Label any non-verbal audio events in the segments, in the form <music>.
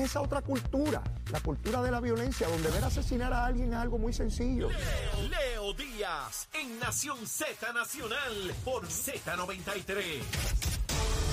esa otra cultura, la cultura de la violencia, donde ver asesinar a alguien es algo muy sencillo. Leo, Leo Díaz en Nación Z Nacional por Z93.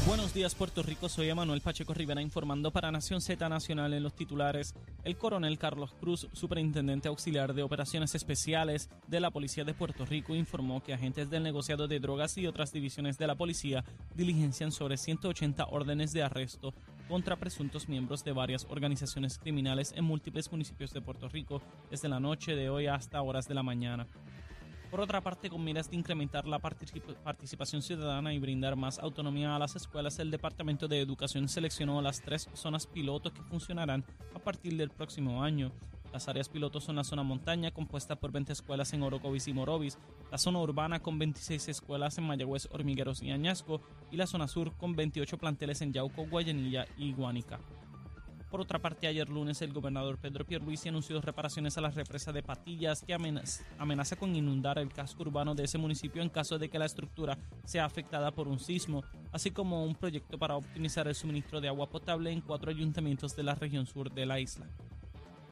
Buenos días Puerto Rico, soy Emanuel Pacheco Rivera informando para Nación Z Nacional en los titulares. El coronel Carlos Cruz, superintendente auxiliar de operaciones especiales de la Policía de Puerto Rico, informó que agentes del negociado de drogas y otras divisiones de la policía diligencian sobre 180 órdenes de arresto contra presuntos miembros de varias organizaciones criminales en múltiples municipios de Puerto Rico desde la noche de hoy hasta horas de la mañana. Por otra parte, con miras de incrementar la participación ciudadana y brindar más autonomía a las escuelas, el Departamento de Educación seleccionó las tres zonas pilotos que funcionarán a partir del próximo año. Las áreas pilotos son la zona montaña, compuesta por 20 escuelas en Orocovis y Morovis, la zona urbana con 26 escuelas en Mayagüez, Hormigueros y Añasco, y la zona sur con 28 planteles en Yauco, Guayanilla y Guánica. Por otra parte, ayer lunes el gobernador Pedro Pierluisi anunció reparaciones a la represa de Patillas que amenaza, con inundar el casco urbano de ese municipio en caso de que la estructura sea afectada por un sismo, así como un proyecto para optimizar el suministro de agua potable en cuatro ayuntamientos de la región sur de la isla.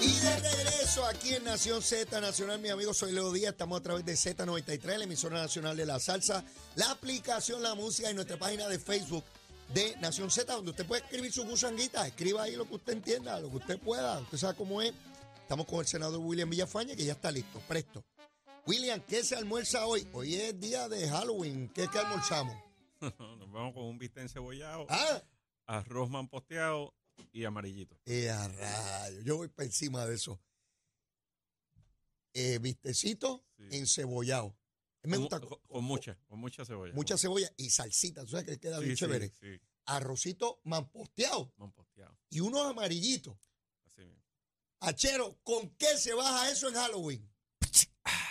Y de regreso aquí en Nación Z Nacional, mi amigo, soy Leo Díaz. Estamos a través de Z93, la emisora nacional de la salsa, la aplicación La Música y nuestra página de Facebook de Nación Z, donde usted puede escribir su gusanguita. Escriba ahí lo que usted entienda, lo que usted pueda. Usted sabe cómo es. Estamos con el senador William Villafaña, que ya está listo, presto. William, ¿qué se almuerza hoy? Hoy es día de Halloween. ¿Qué es que almorzamos? <laughs> Nos vamos con un bistec encebollado, Ah, arroz manposteado y amarillito. a rayo. Yo voy para encima de eso. Eh, vistecito Sí. encebollado. Me Con, gusta con- con mucha, con mucha cebolla. mucha cebolla y salsita. Tú sabes que queda Sí, bien sí, chévere. Sí, Arrocito mamposteado manposteado. y unos amarillitos. Así mismo. Achero, ¿con qué se baja eso en Halloween?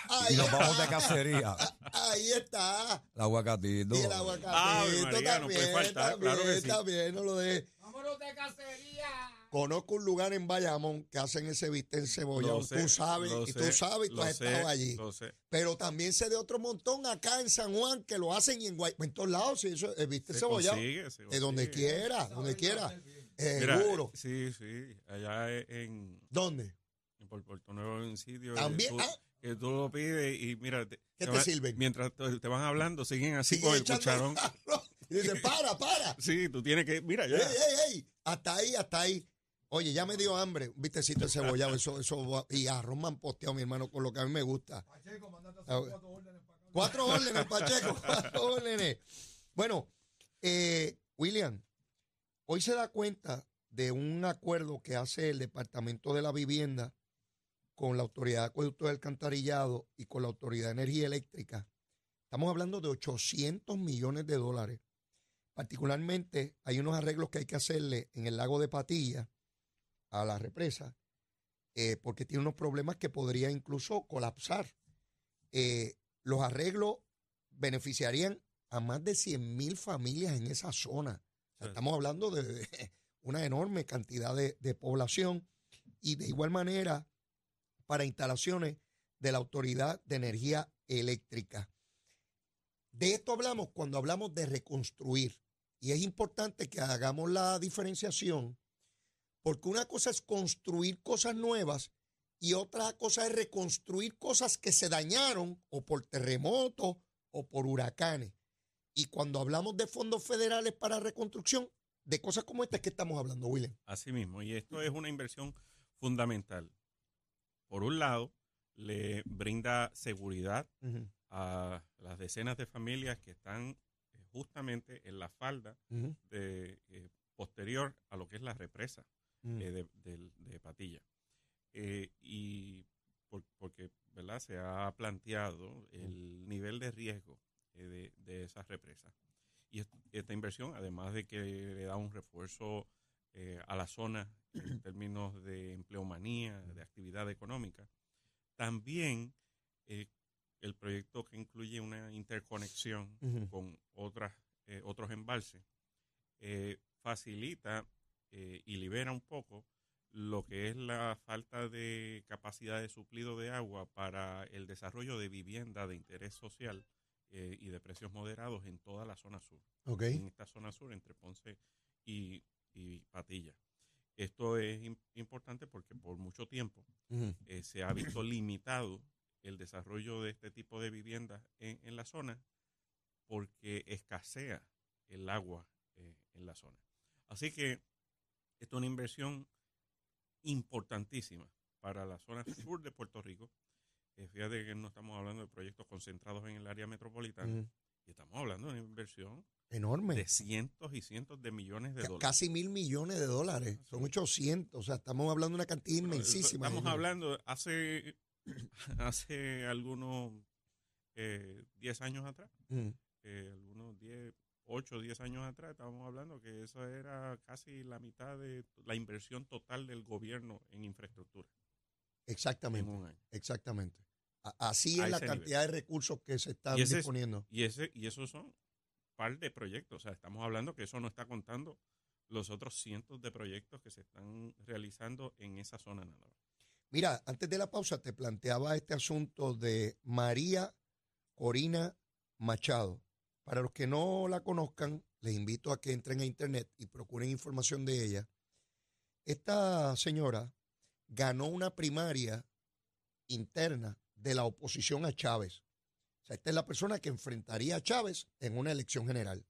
Ahí Y nos vamos de cacería. <laughs> Ahí está. El aguacatito. Y el aguacatito Ave María, no puede también, faltar, también, claro que sí. también, no lo de. ¡Vámonos de cacería! Conozco un lugar en Bayamón que hacen ese bistec cebollado. Sé, Tú sabes, y tú sabes, y tú has sé, estado allí. Lo sé. Pero también sé de otro montón acá en San Juan que lo hacen y en Guay, en todos lados, sí, eso, el bistec cebollado. consigue, De donde quiera, donde quiera. Mira, Seguro. sí, sí. Allá en, ¿Dónde? en Puerto Nuevo un sitio. También, tú- ah. Que tú lo pides y mira. Te, ¿Qué te sirven? Mientras te, te van hablando, siguen así Sigue con el cucharón. arroz. Y dice, para, para. Sí, tú tienes que. Mira, ya. Ey, ey, ey, hasta ahí, hasta ahí. Oye, ya me dio hambre, un vistecito de cebollado, eso, eso, y arroz posteado, mi hermano, con lo que a mí me gusta. Ah, Cuatro órdenes, Pacheco, <laughs> cuatro órdenes. Bueno, eh, William, hoy se da cuenta de un acuerdo que hace el Departamento de la Vivienda con la Autoridad de Acueducto del Alcantarillado y con la Autoridad de Energía Eléctrica. Estamos hablando de 800 millones de dólares. Particularmente hay unos arreglos que hay que hacerle en el lago de Patilla a la represa, eh, porque tiene unos problemas que podría incluso colapsar. Eh, los arreglos beneficiarían a más de 100 mil familias en esa zona. O sea, Sí. estamos hablando de, de <laughs> una enorme cantidad de, de población y de igual manera para instalaciones de la Autoridad de Energía Eléctrica. De esto hablamos cuando hablamos de reconstruir. Y es importante que hagamos la diferenciación, porque una cosa es construir cosas nuevas y otra cosa es reconstruir cosas que se dañaron o por terremotos o por huracanes. Y cuando hablamos de fondos federales para reconstrucción, de cosas como esta es que estamos hablando, William. Así mismo, y esto es una inversión fundamental. Por un lado, le brinda seguridad a las decenas de familias que están justamente en la falda de, eh, posterior a lo que es la represa Mm. eh, de, Patilla. Eh, y por- porque ¿verdad? se ha planteado el nivel de riesgo de, de esas represas. Y est- esta inversión, además de que le da un refuerzo a la zona en <clears throat> términos de empleomanía, de actividad económica, También eh, el proyecto que incluye una interconexión Ujú. con otras, eh, otros embalses eh, facilita eh, y libera un poco lo que es la falta de capacidad de suplido de agua para el desarrollo de vivienda de interés social y de precios moderados en toda la zona sur Ok. en esta zona sur entre Ponce y, y Patilla. Esto es im- importante porque por mucho tiempo se ha visto limitado el desarrollo de este tipo de viviendas en, en la zona porque escasea el agua eh, en la zona. Así que esto es una inversión importantísima para la zona sur de Puerto Rico. Eh, fíjate que no estamos hablando de proyectos concentrados en el área metropolitana, y estamos hablando de una inversión Enorme. de cientos y cientos de millones de dólares. Casi mil millones de dólares. Son 800. O sea, estamos hablando de una cantidad inmensísima. Estamos hablando hace, <laughs> hace algunos eh, 10 años atrás, Ujú. eh, algunos 10, 8 o 10 años atrás, estábamos hablando que eso era casi la mitad de la inversión total del gobierno en infraestructura en Exactamente. Exactamente. Así es la cantidad de recursos que se están Y ese es- disponiendo. Y, ese, y esos son par de proyectos. O sea, estamos hablando que eso no está contando los otros cientos de proyectos que se están realizando en esa zona nada más. Mira, antes de la pausa te planteaba este asunto de María Corina Machado. Para los que no la conozcan, les invito a que entren a internet y procuren información de ella. Esta señora ganó una primaria interna de la oposición a Chávez. O sea, esta es la persona que enfrentaría a Chávez en una elección general.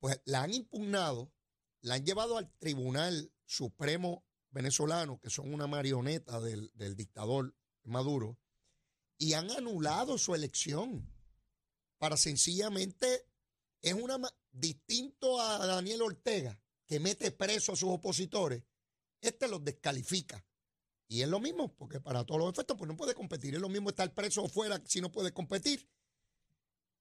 Pues la han impugnado, la han llevado al Tribunal Supremo venezolano, que son una marioneta del, del dictador Maduro, y han anulado su elección para sencillamente, es una distinto a Daniel Ortega, que mete preso a sus opositores, este los descalifica. Y es lo mismo, porque para todos los efectos, pues no puede competir. Es lo mismo estar preso fuera si no puede competir.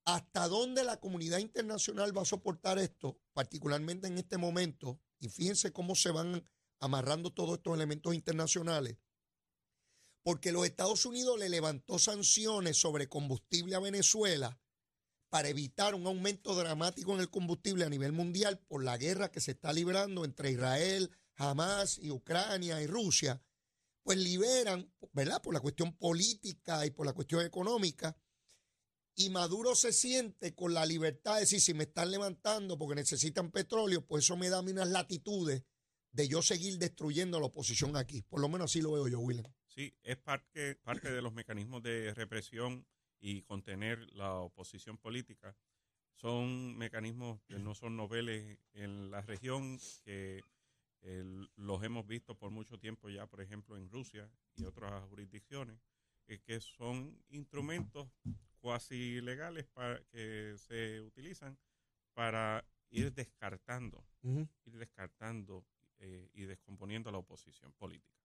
¿Hasta dónde la comunidad internacional va a soportar esto, particularmente en este momento? Y fíjense cómo se van amarrando todos estos elementos internacionales. Porque los Estados Unidos le levantó sanciones sobre combustible a Venezuela para evitar un aumento dramático en el combustible a nivel mundial por la guerra que se está librando entre Israel, Hamas y Ucrania y Rusia, pues liberan, ¿verdad? Por la cuestión política y por la cuestión económica. Y Maduro se siente con la libertad de decir, si me están levantando porque necesitan petróleo, pues eso me da a mí unas latitudes de yo seguir destruyendo a la oposición aquí. Por lo menos así lo veo yo, William. Sí, es parte, parte de los mecanismos de represión y contener la oposición política. Son mecanismos que no son noveles en la región, que los hemos visto por mucho tiempo ya, por ejemplo, en Rusia y otras jurisdicciones, eh, que son instrumentos cuasi legales para, que se utilizan para ir descartando ir descartando eh, y descomponiendo a la oposición política.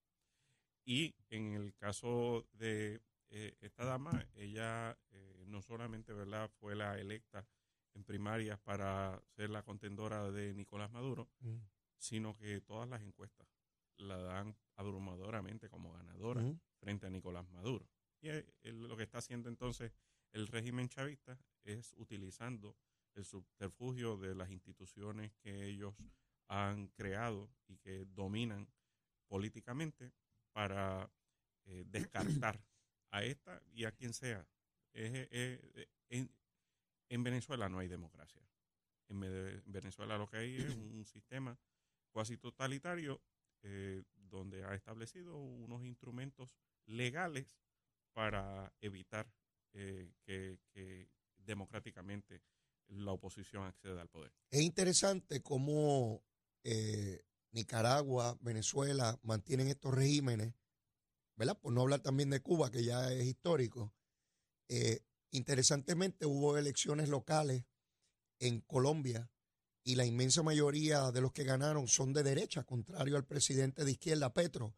Y en el caso de eh, esta dama, ella eh, no solamente ¿verdad? fue la electa en primarias para ser la contendora de Nicolás Maduro, Ujú. sino que todas las encuestas la dan abrumadoramente como ganadora Ujú. frente a Nicolás Maduro. Y eh, él- lo que está haciendo entonces el régimen chavista es utilizando el subterfugio de las instituciones que ellos han creado y que dominan políticamente para eh, descartar a esta y a quien sea. Es- es- es- en, en Venezuela no hay democracia. En en Venezuela lo que hay es un <clears throat> sistema cuasi totalitario eh, donde ha establecido unos instrumentos legales para evitar eh, que, que democráticamente la oposición acceda al poder. Es interesante cómo eh, Nicaragua, Venezuela mantienen estos regímenes, ¿verdad? Por no hablar también de Cuba, que ya es histórico. Eh, interesantemente hubo elecciones locales en Colombia y la inmensa mayoría de los que ganaron son de derecha, contrario al presidente de izquierda, Petro.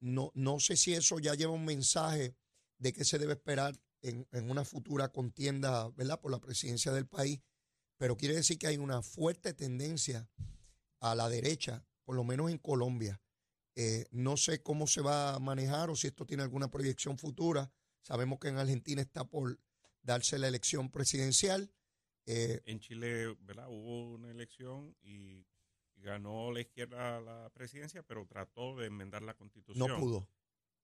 No, no sé si eso ya lleva un mensaje de qué se debe esperar en, en una futura contienda, ¿verdad? Por la presidencia del país pero quiere decir que hay una fuerte tendencia a la derecha, por lo menos en Colombia. Eh, no sé cómo se va a manejar o si esto tiene alguna proyección futura. Sabemos que en Argentina está por darse la elección presidencial. Eh, en Chile, ¿verdad? Hubo una elección y ganó la izquierda la presidencia, pero trató de enmendar la constitución. No pudo.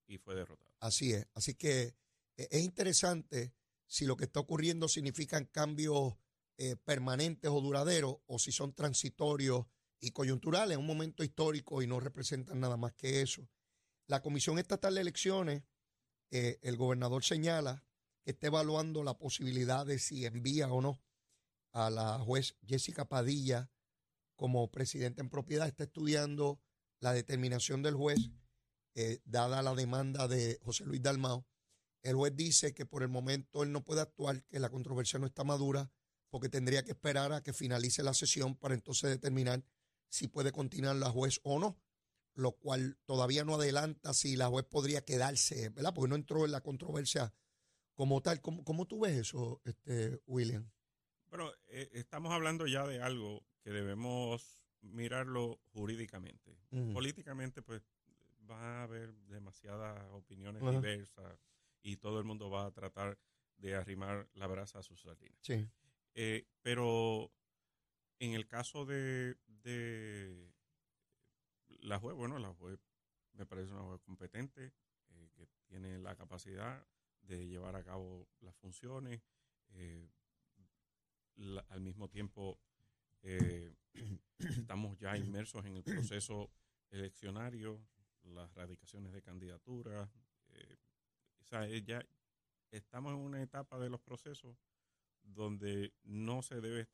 Y fue derrotado. Así es. Así que eh, es interesante si lo que está ocurriendo significan cambios eh, permanentes o duraderos o si son transitorios y coyunturales en un momento histórico y no representan nada más que eso. La Comisión Estatal de Elecciones, eh, el gobernador señala que está evaluando la posibilidad de si envía o no a la juez Jessica Padilla como presidenta en propiedad, está estudiando la determinación del juez, eh, dada la demanda de José Luis Dalmao. El juez dice que por el momento él no puede actuar, que la controversia no está madura, porque tendría que esperar a que finalice la sesión para entonces determinar si puede continuar la juez o no, lo cual todavía no adelanta si la juez podría quedarse, ¿verdad? Porque no entró en la controversia como tal. ¿Cómo, cómo tú ves eso, este, William? Bueno, eh, estamos hablando ya de algo que debemos mirarlo jurídicamente. Políticamente, pues va a haber demasiadas opiniones diversas y todo el mundo va a tratar de arrimar la brasa a sus sardinas. Sí. Eh, pero en el caso de, de la juez, bueno, la juez me parece una juez competente, eh, que tiene la capacidad de llevar a cabo las funciones, eh, al mismo tiempo eh, estamos ya inmersos en el proceso eleccionario, las radicaciones de candidatura. O sea, eh, ya estamos en una etapa de los procesos donde no se debe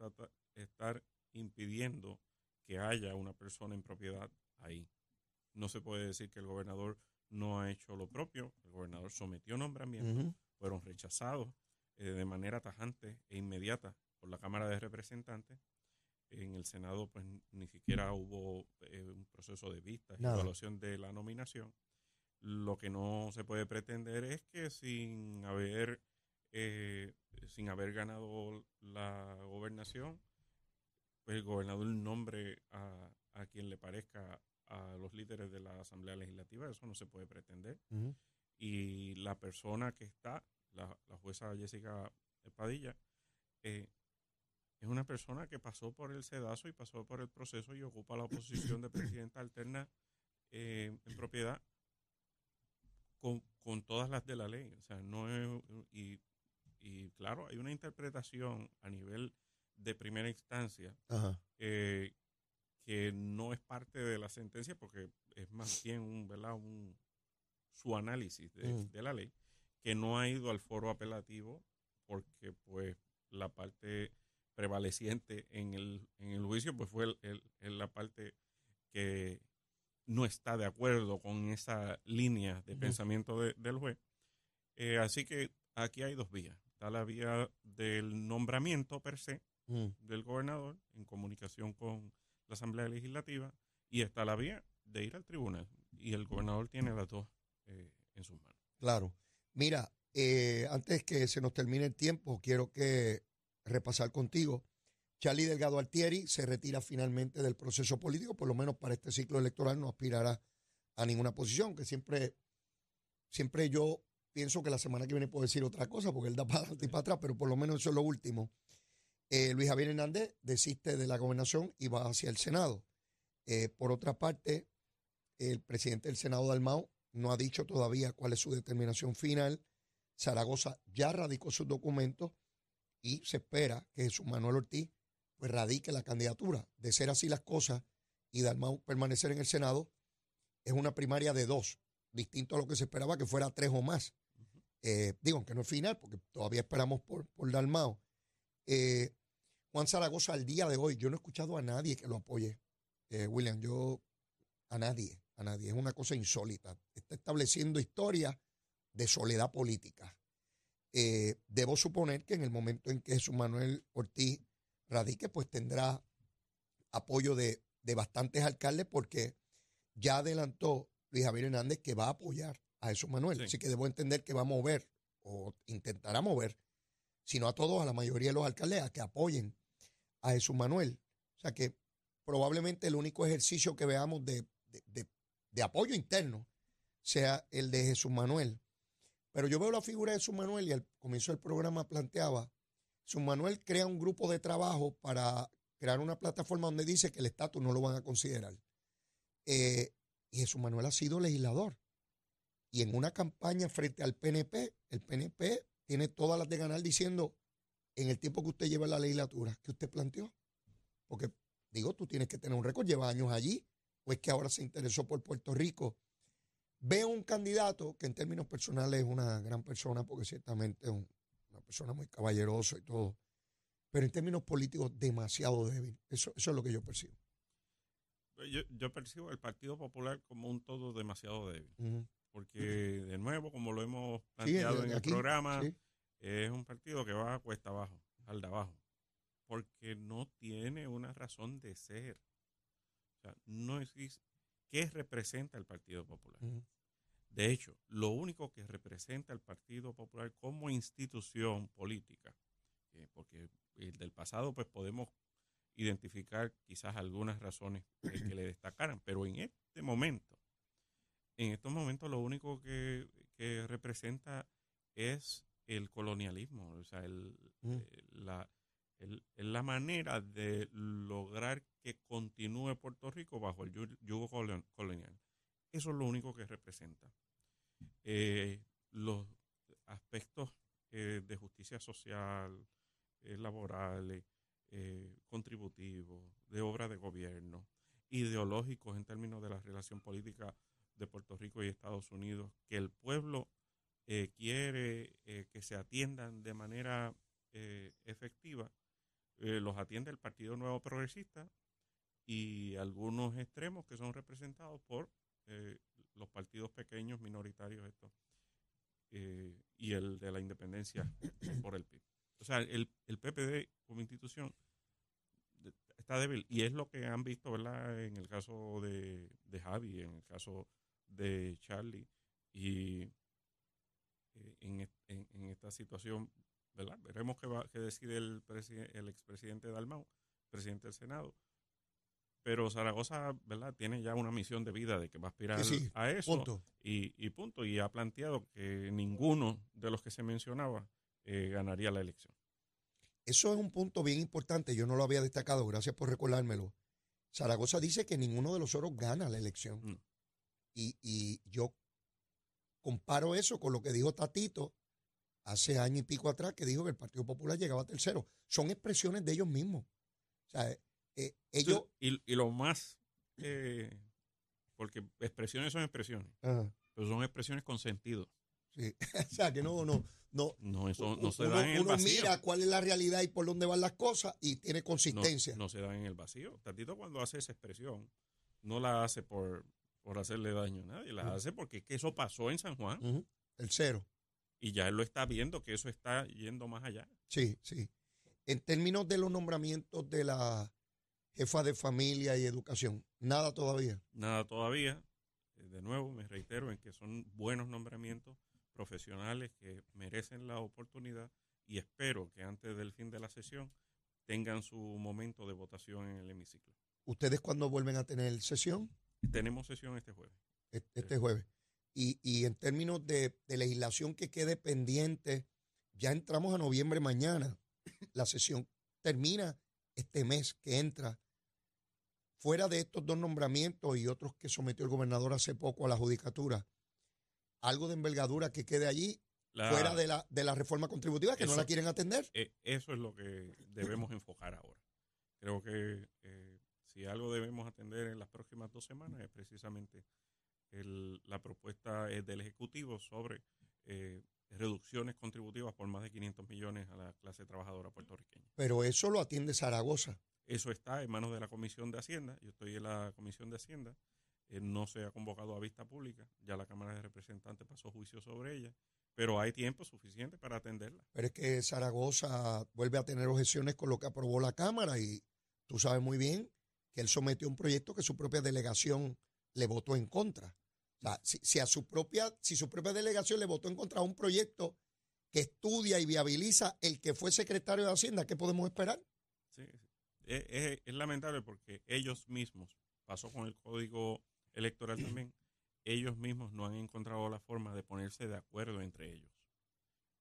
estar impidiendo que haya una persona en propiedad ahí. No se puede decir que el gobernador no ha hecho lo propio. El gobernador sometió nombramientos, fueron rechazados de manera tajante e inmediata por la Cámara de Representantes en el Senado pues ni siquiera hubo eh, un proceso de vista y evaluación de la nominación. Lo que no se puede pretender es que sin haber eh, sin haber ganado la gobernación, pues el gobernador nombre a, a, quien le parezca a los líderes de la Asamblea Legislativa, eso no se puede pretender. Y la persona que está, la, la jueza Jessica Padilla, eh, es una persona que pasó por el sedazo y pasó por el proceso y ocupa la posición de presidenta alterna eh, en propiedad con, todas las de la ley. O sea, no es, y, y claro, hay una interpretación a nivel de primera instancia eh, que no es parte de la sentencia porque es más bien un, ¿verdad? un su análisis de, mm. de la ley que no ha ido al foro apelativo porque pues la parte prevaleciente en el, en el juicio, pues fue el, la parte que no está de acuerdo con esa línea de pensamiento del juez. Eh, así que aquí hay dos vías. Está la vía del nombramiento per se mm. del gobernador en comunicación con la Asamblea Legislativa y está la vía de ir al tribunal. Y el gobernador tiene las dos eh, en sus manos. Claro. Mira, eh, antes que se nos termine el tiempo, quiero que repasar contigo. Charlie Delgado Altieri se retira finalmente del proceso político, por lo menos para este ciclo electoral no aspirará a ninguna posición, que siempre, siempre yo pienso que la semana que viene puedo decir otra cosa, porque él da para adelante y para atrás, pero por lo menos eso es lo último. Eh, Luis Javier Hernández desiste de la gobernación y va hacia el Senado. Eh, por otra parte, el presidente del Senado, Dalmau, no ha dicho todavía cuál es su determinación final. Zaragoza ya radicó sus documentos y se espera que Jesús Manuel Ortiz pues, radique la candidatura. De ser así las cosas y Dalmau permanecer en el Senado, es una primaria de dos, distinto a lo que se esperaba que fuera tres o más. Eh, digo, aunque no es final, porque todavía esperamos por, por Dalmau. Eh, Juan Zaragoza, al día de hoy, yo no he escuchado a nadie que lo apoye. Eh, William, yo, a nadie, a nadie. Es una cosa insólita. Está estableciendo historia de soledad política. Eh, debo suponer que en el momento en que Jesús Manuel Ortiz radique, pues tendrá apoyo de, bastantes alcaldes porque ya adelantó Luis Javier Hernández que va a apoyar a Jesús Manuel. Así que debo entender que va a mover o intentará mover, sino a todos, a la mayoría de los alcaldes, a que apoyen a Jesús Manuel. O sea que probablemente el único ejercicio que veamos de, de apoyo interno sea el de Jesús Manuel. Pero yo veo la figura de Jesús Manuel y al comienzo del programa planteaba, Jesús Manuel crea un grupo de trabajo para crear una plataforma donde dice que el estatus no lo van a considerar. Eh, y Jesús Manuel ha sido legislador. Y en una campaña frente al PNP, el PNP tiene todas las de ganar diciendo, en el tiempo que usted lleva en la legislatura, que usted planteó. Porque, digo, tú tienes que tener un récord, lleva años allí, o es que ahora se interesó por Puerto Rico. Veo un candidato que en términos personales es una gran persona, porque ciertamente es una persona muy caballerosa y todo, pero en términos políticos demasiado débil. Eso, eso es lo que yo percibo. Yo, yo percibo el Partido Popular como un todo demasiado débil. Porque, de nuevo, como lo hemos planteado en el programa, es un partido que va a cuesta abajo, al de abajo. Porque no tiene una razón de ser. O sea, no existe. ¿Qué representa el Partido Popular? De hecho, lo único que representa el Partido Popular como institución política, eh, porque el del pasado, pues podemos identificar quizás algunas razones que le destacaran, pero en este momento, en estos momentos lo único que, representa es el colonialismo, o sea, el, mm. eh, la, la manera de lograr que continúe Puerto Rico bajo el yugo colonial. Eso es lo único que representa. Eh, los aspectos eh, de justicia social, laborales, contributivos, de obra de gobierno, ideológicos en términos de la relación política de Puerto Rico y Estados Unidos, que el pueblo eh, quiere eh, que se atiendan de manera eh, efectiva, los atiende el Partido Nuevo Progresista y algunos extremos que son representados por los partidos pequeños minoritarios estos y el de la independencia por el PIB. O sea, el, el PPD como institución está débil y es lo que han visto, ¿verdad? En el caso de, de Javi, en el caso de Charlie y eh, en, en, esta situación, ¿verdad? Veremos qué, va, qué decide el, el expresidente Dalmau, presidente del Senado. Pero Zaragoza, ¿verdad? Tiene ya una misión de vida de que va a aspirar a eso. Y, y, punto. Y ha planteado que ninguno de los que se mencionaba eh, ganaría la elección. Eso es un punto bien importante. Yo no lo había destacado. Gracias por recordármelo. Zaragoza dice que ninguno de los oros gana la elección. Mm. Y, yo comparo eso con lo que dijo Tatito hace año y pico atrás, que dijo que el Partido Popular llegaba a tercero. Son expresiones de ellos mismos. O sea, eh, ellos... Y, lo más, eh, porque expresiones son expresiones, pero son expresiones con sentido. Sí. <laughs> o sea, que no, no, no. No, eso no se da en el uno mira cuál es la realidad y por dónde van las cosas y tiene consistencia. No, se da en el vacío. Tatito cuando hace esa expresión, no la hace por, por hacerle daño a nadie, la hace porque que eso pasó en San Juan. El cero. Y ya él lo está viendo, que eso está yendo más allá. Sí, sí. En términos de los nombramientos de la jefa de familia y educación, nada todavía. Nada todavía. Eh, de nuevo, me reitero en que son buenos nombramientos profesionales que merecen la oportunidad y espero que antes del fin de la sesión tengan su momento de votación en el hemiciclo. ¿Ustedes cuándo vuelven a tener sesión? Tenemos sesión este jueves. Este, jueves. Y, en términos de, legislación que quede pendiente, ya entramos a noviembre mañana. La sesión termina este mes que entra. Fuera de estos dos nombramientos y otros que sometió el gobernador hace poco a la judicatura, algo de envergadura que quede allí fuera de la, de la reforma contributiva que no la quieren atender. Eh, eso es lo que debemos enfocar ahora. Creo que eh, si algo debemos atender en las próximas dos semanas es precisamente la propuesta eh, del Ejecutivo sobre eh, reducciones contributivas por más de 500 millones a la clase trabajadora puertorriqueña. Pero eso lo atiende Zaragoza. Eso está en manos de la Comisión de Hacienda. Yo estoy en la Comisión de Hacienda. Eh, no se ha convocado a vista pública. Ya la Cámara de Representantes pasó juicio sobre ella. Pero hay tiempo suficiente para atenderla. Pero es que Zaragoza vuelve a tener objeciones con lo que aprobó la Cámara y tú sabes muy bien que él sometió un proyecto que su propia delegación le votó en contra. O sea, si, a su propia, si su propia delegación le votó en contra a un proyecto que estudia y viabiliza el que fue secretario de Hacienda, ¿qué podemos esperar? Sí, Es, lamentable porque ellos mismos, pasó con el código electoral también, ellos mismos no han encontrado la forma de ponerse de acuerdo entre ellos.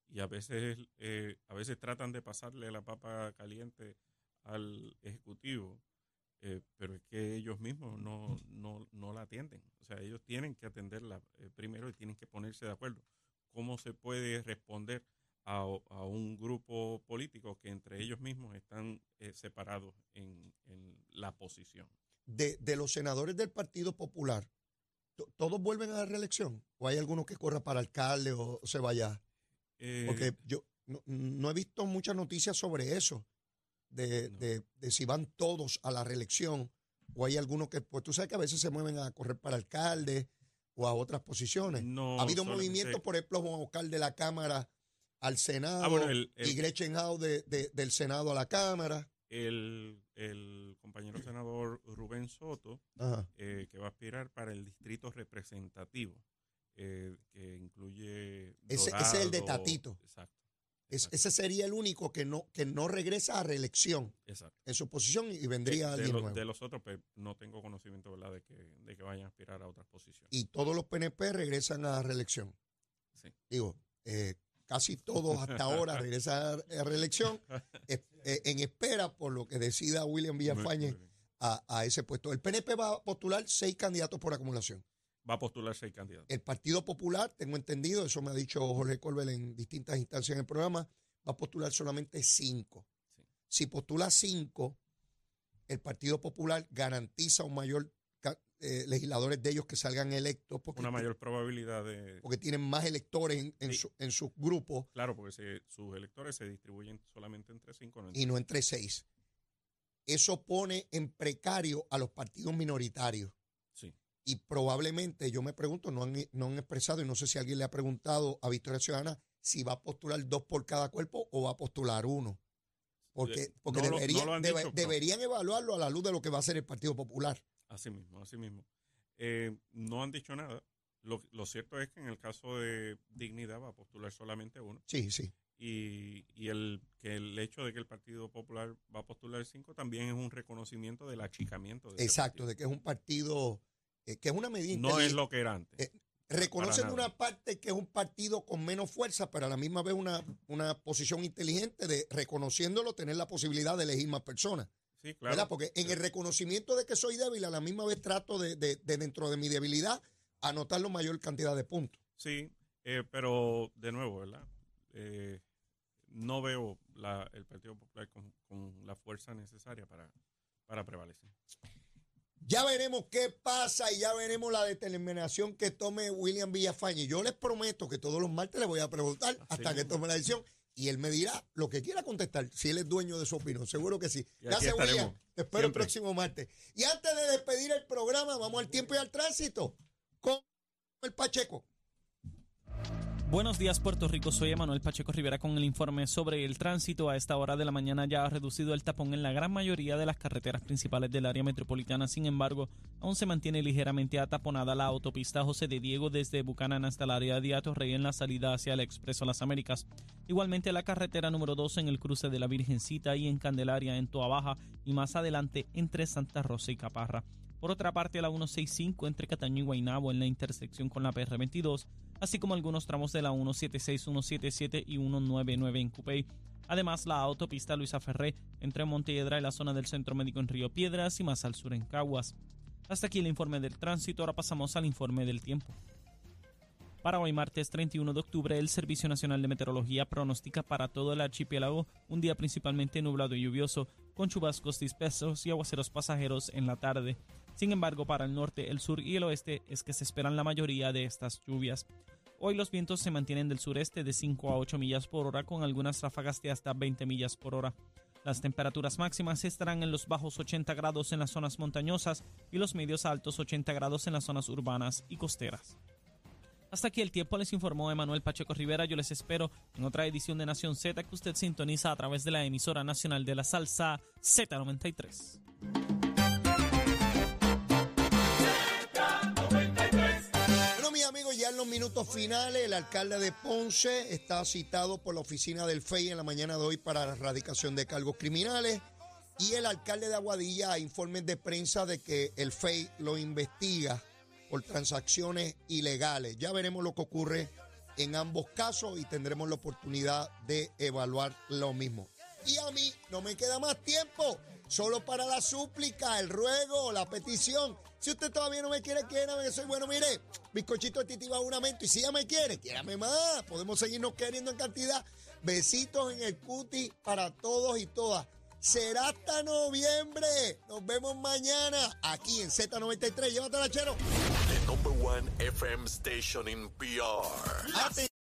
Y a veces, eh, a veces tratan de pasarle la papa caliente al Ejecutivo, eh, pero es que ellos mismos no, no, no, la atienden. O sea, ellos tienen que atenderla eh, primero y tienen que ponerse de acuerdo. ¿Cómo se puede responder a, a un grupo político que entre ellos mismos están separados en, en, la posición? De, de los senadores del Partido Popular, ¿todos vuelven a la reelección? ¿O hay alguno que corra para alcalde o se vaya? Porque eh, yo no, he visto muchas noticias sobre eso, de, de, si van todos a la reelección o hay algunos que, pues tú sabes que a veces se mueven a correr para alcalde o a otras posiciones. ha habido movimientos, por ejemplo, Juan Oscar de la Cámara al Senado ah, y Gretchen Howe de, del Senado a la Cámara. El, el compañero senador Rubén Soto, eh, que va a aspirar para el distrito representativo eh, que incluye. ese, es el de Tatito. Exacto. Ese sería el único que no, que no regresa a reelección exacto. en su posición y vendría de, alguien de, nuevo. de los otros, pues, no tengo conocimiento ¿verdad? De, que, de que vayan a aspirar a otras posiciones. Y todos los PNP regresan a reelección. Sí. Digo, eh, casi todos hasta ahora <laughs> regresan a reelección eh, en espera por lo que decida William Villafañe a, a ese puesto. El PNP va a postular seis candidatos por acumulación va a postular seis candidatos. El Partido Popular, tengo entendido, eso me ha dicho Jorge Colbert en distintas instancias en el programa, va a postular solamente cinco. Si postula cinco, el Partido Popular garantiza un mayor eh, legisladores de ellos que salgan electos. Porque, Una mayor probabilidad de... Porque tienen más electores en, en, su, en sus grupos. Claro, porque sus electores se distribuyen solamente entre cinco. y no entre seis. Eso pone en precario a los partidos minoritarios y probablemente, yo me pregunto, no han, no han expresado, y no sé si alguien le ha preguntado a Victoria Ciudadana si va a postular dos por cada cuerpo o va a postular uno. Porque, porque deberían evaluarlo a la luz de lo que va a hacer el Partido Popular. Así mismo, así mismo. Eh, no han dicho nada. Lo, lo, cierto es que en el caso de Dignidad va a postular solamente uno. Sí, sí. Y, y el, que el hecho de que el Partido Popular va a postular cinco también es un reconocimiento del achicamiento. De Exacto, de que es un partido eh, que es una medida. No es lo que era antes. Eh, reconocen una parte que es un partido con menos fuerza, pero a la misma vez una, una posición inteligente de reconociéndolo, tener la posibilidad de elegir más personas. Sí, claro. Porque en el reconocimiento de que soy débil, a la misma vez trato de, de, dentro de mi debilidad, anotar la mayor cantidad de puntos. Sí, eh, pero de nuevo, ¿verdad? no veo la, el Partido Popular con, con la fuerza necesaria para, para prevalecer. Ya veremos qué pasa y ya veremos la determinación que tome William Villafañe. Yo les prometo que todos los martes le voy a preguntar hasta que tome la decisión y él me dirá lo que quiera contestar, si él es dueño de su opinión. Seguro que sí. Gracias, William. Te espero el próximo martes. Y antes de despedir el programa, vamos al tiempo y al tránsito con el Pacheco. Buenos días Puerto Rico, soy Emanuel Pacheco Rivera con el informe sobre el tránsito. A esta hora de la mañana ya ha reducido el tapón en la gran mayoría de las carreteras principales del área metropolitana, sin embargo, aún se mantiene ligeramente ataponada la autopista José de Diego desde Bucanán hasta el área de Rey en la salida hacia el Expreso Las Américas. Igualmente la carretera número 2 en el cruce de la Virgencita y en Candelaria en Toa Baja y más adelante entre Santa Rosa y Caparra. Por otra parte, la 165 entre Cataño y Guaynabo en la intersección con la PR22 así como algunos tramos de la 176, 177 y 199 en Cupey. Además, la autopista Luisa Ferré entre Montehiedra y la zona del Centro Médico en Río Piedras y más al sur en Caguas. Hasta aquí el informe del tránsito, ahora pasamos al informe del tiempo. Para hoy martes 31 de octubre, el Servicio Nacional de Meteorología pronostica para todo el archipiélago un día principalmente nublado y lluvioso, con chubascos dispersos y aguaceros pasajeros en la tarde. Sin embargo, para el norte, el sur y el oeste es que se esperan la mayoría de estas lluvias. Hoy los vientos se mantienen del sureste de 5 a 8 millas por hora con algunas ráfagas de hasta 20 millas por hora. Las temperaturas máximas estarán en los bajos 80 grados en las zonas montañosas y los medios altos 80 grados en las zonas urbanas y costeras. Hasta aquí el tiempo les informó Emanuel Pacheco Rivera. Yo les espero en otra edición de Nación Z que usted sintoniza a través de la emisora nacional de la salsa Z93. Los minutos finales, el alcalde de Ponce está citado por la oficina del FEI en la mañana de hoy para la erradicación de cargos criminales. Y el alcalde de Aguadilla informes de prensa de que el FEI lo investiga por transacciones ilegales. Ya veremos lo que ocurre en ambos casos y tendremos la oportunidad de evaluar lo mismo. Y a mí no me queda más tiempo, solo para la súplica, el ruego, la petición. Si usted todavía no me quiere, quiérame que soy bueno. Mire, bizcochito de titi aumento. Y si ya me quiere, quiérame más. Podemos seguirnos queriendo en cantidad. Besitos en el cuti para todos y todas. Será hasta noviembre. Nos vemos mañana aquí en Z93. Llévatela, chero. The number one FM station in PR.